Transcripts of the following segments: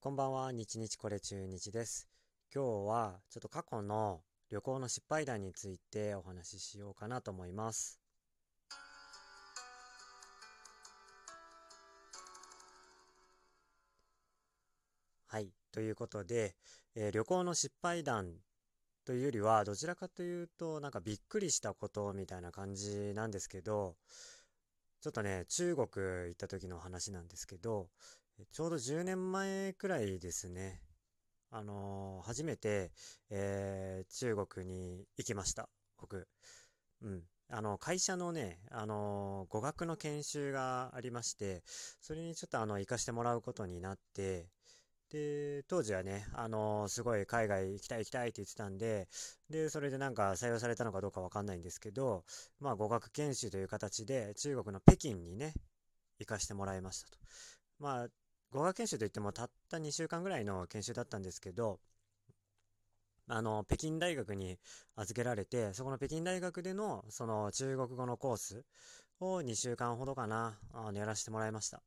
こんばんは、日日これ中日です。今日はちょっと過去の旅行の失敗談についてお話ししようかなと思います。はい。ということで、えー、旅行の失敗談というよりは、どちらかというと、なんかびっくりしたことみたいな感じなんですけど、ちょっとね、中国行った時の話なんですけど、ちょうど10年前くらいですね。あのー、初めて、えー、中国に行きました。僕。うん。あの、会社のね、あのー、語学の研修がありまして、それにちょっとあの、行かしてもらうことになって、で、当時はね、あのー、すごい海外行きたい行きたいって言ってたんで、で、それでなんか採用されたのかどうかわかんないんですけど、まあ語学研修という形で中国の北京にね、行かしてもらいましたと。まあ、語学研修といってもたった2週間ぐらいの研修だったんですけど、あの、北京大学に預けられて、そこの北京大学での、その中国語のコースを2週間ほどかな、あの、やらせてもらいました。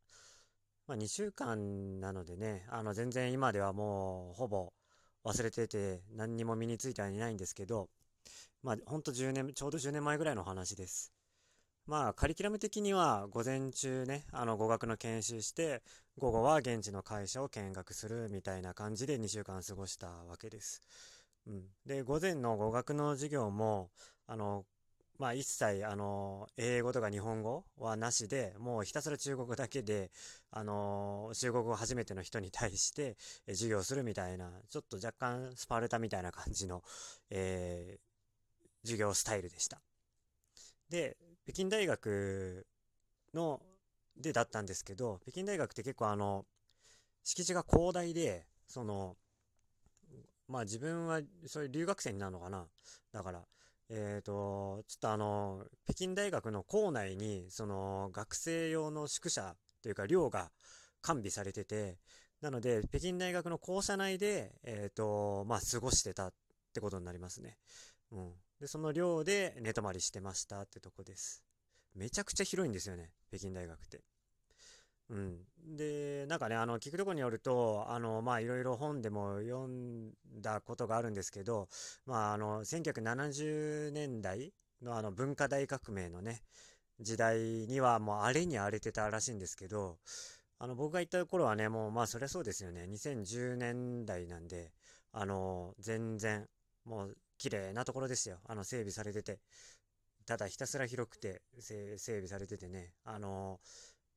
まあ、2週間なのでね、あの、全然今ではもう、ほぼ忘れてて、何にも身についてはいないんですけど、まあ、ほんと10年、ちょうど10年前ぐらいの話です。まあ、カリキュラム的には、午前中ね、あの、語学の研修して、午後は現地の会社を見学するみたいな感じで2週間過ごしたわけです。うん。で、午前の語学の授業も、あの、まあ一切、あの、英語とか日本語はなしで、もうひたすら中国だけで、あの、中国語初めての人に対して、授業するみたいな、ちょっと若干スパルタみたいな感じの、えー、授業スタイルでした。で、北京大学の、でだったんですけど、北京大学って結構あの、敷地が広大で、その、まあ自分はそういう留学生になるのかな。だから、えっ、ー、と、ちょっとあの、北京大学の校内に、その、学生用の宿舎というか寮が完備されてて、なので、北京大学の校舎内で、えっ、ー、と、まあ、過ごしてたってことになりますね。うん。で、その寮で寝泊まりしてましたってとこです。めちゃくちゃ広いんですよね、北京大学って。うん。で、なんかね、あの、聞くとこによると、あの、ま、いろいろ本でも読んだことがあるんですけど、まあ、あの、1970年代のあの、文化大革命のね、時代にはもう荒れに荒れてたらしいんですけど、あの、僕が行った頃はね、もう、まあ、そりゃそうですよね。2010年代なんで、あの、全然、もう、綺麗なところですよ。あの、整備されてて。ただひたすら広くて、整備されててね、あの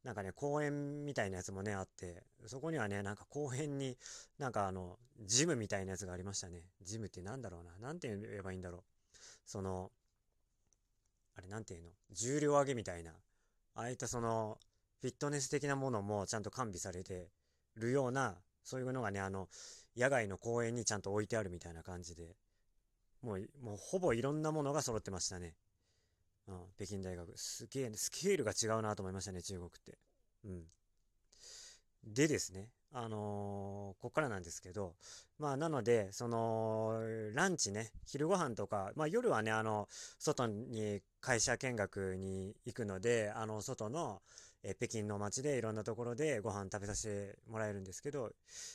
なんかね、公園みたいなやつもね、あって、そこにはね、なんか公園に、なんかあの、ジムみたいなやつがありましたね。ジムってなんだろうな。なんて言えばいいんだろう。その、あれなんて言うの？重量上げみたいな。ああいったその、フィットネス的なものもちゃんと完備されてるような、そういうのがね、あの、野外の公園にちゃんと置いてあるみたいな感じで、もう、もうほぼいろんなものが揃ってましたね。うん、北京大学。すげえ、ね、スケールが違うなと思いましたね、中国って。うん。でですね、あのー、こっからなんですけど、まあ、なので、その、ランチね、昼ご飯とか、まあ、夜はね、あの、外に会社見学に行くので、あの、外の、え北京の街でいろんなところでご飯食べさせてもらえるんですけど、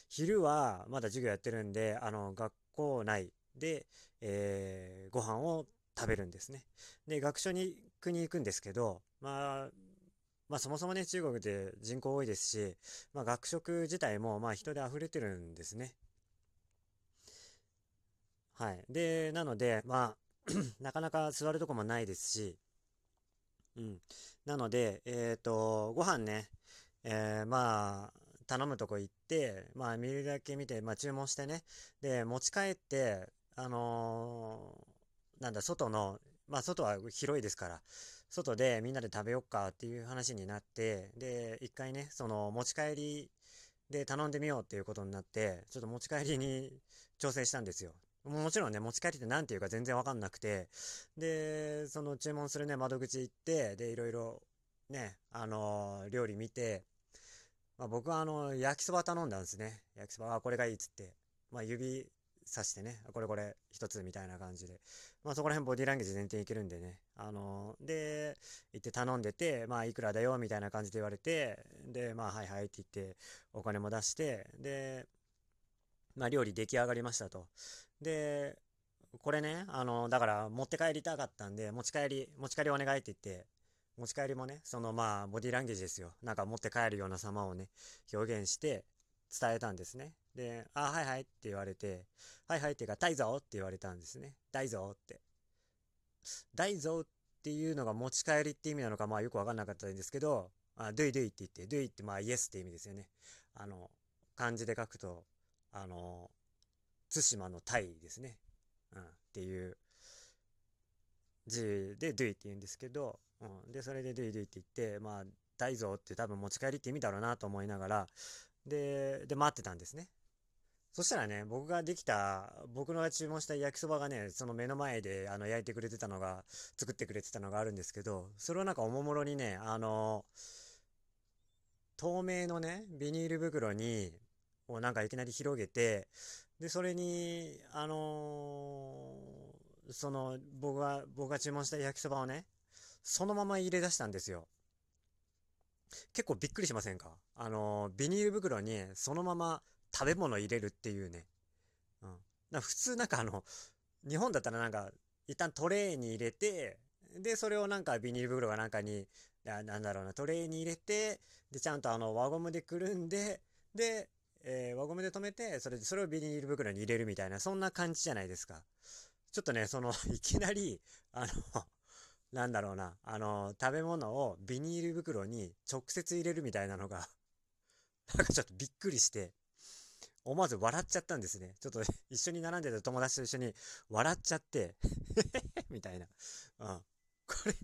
昼はまだ授業やってるんで、あの、学校内で、えー、ご飯を食べるんですね。で、学所に行に行くんですけど、まあ、まあそもそもね、中国って人口多いですし、まあ学食自体もまあ人で溢れてるんですね。はい。で、なので、まあ なかなか座るとこもないですし、うん。なので、えっ、ー、と、ご飯ね、えー、まあ、頼むとこ行って、まあ見るだけ見て、まあ注文してね、で、持ち帰って、あのー、なんだ、外の、まあ、外は広いですから、外でみんなで食べよっかっていう話になって、で、一回ね、その持ち帰りで頼んでみようっていうことになって、ちょっと持ち帰りに調整したんですよ。もちろんね、持ち帰りって何て言うか全然わかんなくて、で、その注文するね、窓口行って、で、いろいろね、あのー、料理見て、まあ、僕はあの、焼きそば頼んだんですね。焼きそば、あ、これがいいっつって。まあ、指指してね、これこれ一つみたいな感じで。まあそこら辺ボディランゲージ全然いけるんでね。あのー、で、行って頼んでて、まあいくらだよみたいな感じで言われて、で、まあはいはいって言ってお金も出して、で、まあ料理出来上がりましたと。で、これね、あのー、だから持って帰りたかったんで、持ち帰り、持ち帰りお願いって言って、持ち帰りもね、そのまあボディランゲージですよ。なんか持って帰るような様をね、表現して伝えたんですね。で、あ、はいはいって言われて、はいはいっていうか、大蔵って言われたんですね。大蔵って。大蔵っていうのが持ち帰りって意味なのか、まあよくわかんなかったんですけど、あ、ドゥイドゥイって言って、ドゥイってまあイエスって意味ですよね。あの、漢字で書くと、あの、対馬のタイですね。うん、っていう字でドゥイって言うんですけど、うん、で、それでドゥイドゥイって言って、まあ、大蔵って多分持ち帰りって意味だろうなと思いながら、で、で、待ってたんですね。そしたらね、僕ができた、僕の注文した焼きそばがね、その目の前で、あの、焼いてくれてたのが、作ってくれてたのがあるんですけど、それをなんかおもむろにね、あの、透明のね、ビニール袋に、をなんかいきなり広げて、で、それに、あのー、その、僕が、僕が注文した焼きそばをね、そのまま入れ出したんですよ。結構びっくりしませんか？あのー、ビニール袋にそのまま食べ物入れるっていうね。うん。だ普通なんかあの、日本だったらなんか、一旦トレーに入れて、で、それをなんかビニール袋がなんかに、なんだろうな、トレーに入れて、で、ちゃんとあの、輪ゴムでくるんで、で、えー、輪ゴムで止めて、それで、それをビニール袋に入れるみたいな、そんな感じじゃないですか。ちょっとね、その、いきなり、あの、なんだろうな、あの、食べ物をビニール袋に直接入れるみたいなのが、なんかちょっとびっくりして、思わず笑っちゃったんですね。ちょっと 一緒に並んでた友達と一緒に笑っちゃって みたいな。うん。これ、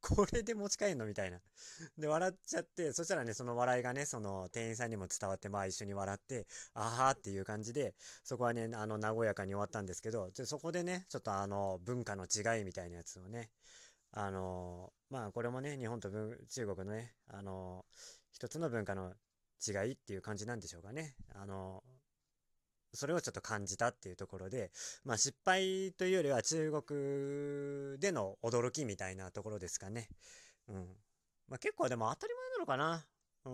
これで持ち帰んの？みたいな。で、笑っちゃって、そしたらね、その笑いがね、その店員さんにも伝わって、まあ一緒に笑って、あはーっていう感じで、そこはね、あの、和やかに終わったんですけど、そこでね、ちょっとあの、文化の違いみたいなやつをね、あの、まあこれもね、日本と中国のね、あの、一つの文化の違いっていう感じなんでしょうかね。あの、それをちょっと感じたっていうところで、まあ失敗というよりは中国での驚きみたいなところですかね。うん。まあ結構でも当たり前なのかな。う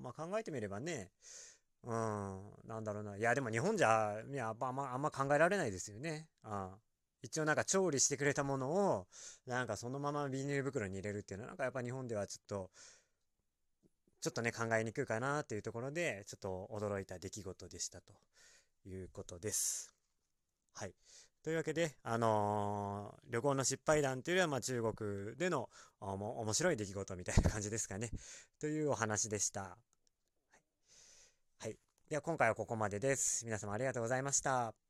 ん。まあ考えてみればね。うん。なんだろうな。いやでも日本じゃ、いや、あんま、あんま考えられないですよね。うん。一応なんか調理してくれたものを、なんかそのままビニール袋に入れるっていうのは、なんかやっぱ日本ではちょっと、ちょっとね、考えにくいかなっていうところで、ちょっと驚いた出来事でしたと。いうことです。はい。というわけで、あのー、旅行の失敗談というよりは、まあ、中国での面白い出来事みたいな感じですかね。というお話でした。はい。はい、では、今回はここまでです。皆様ありがとうございました。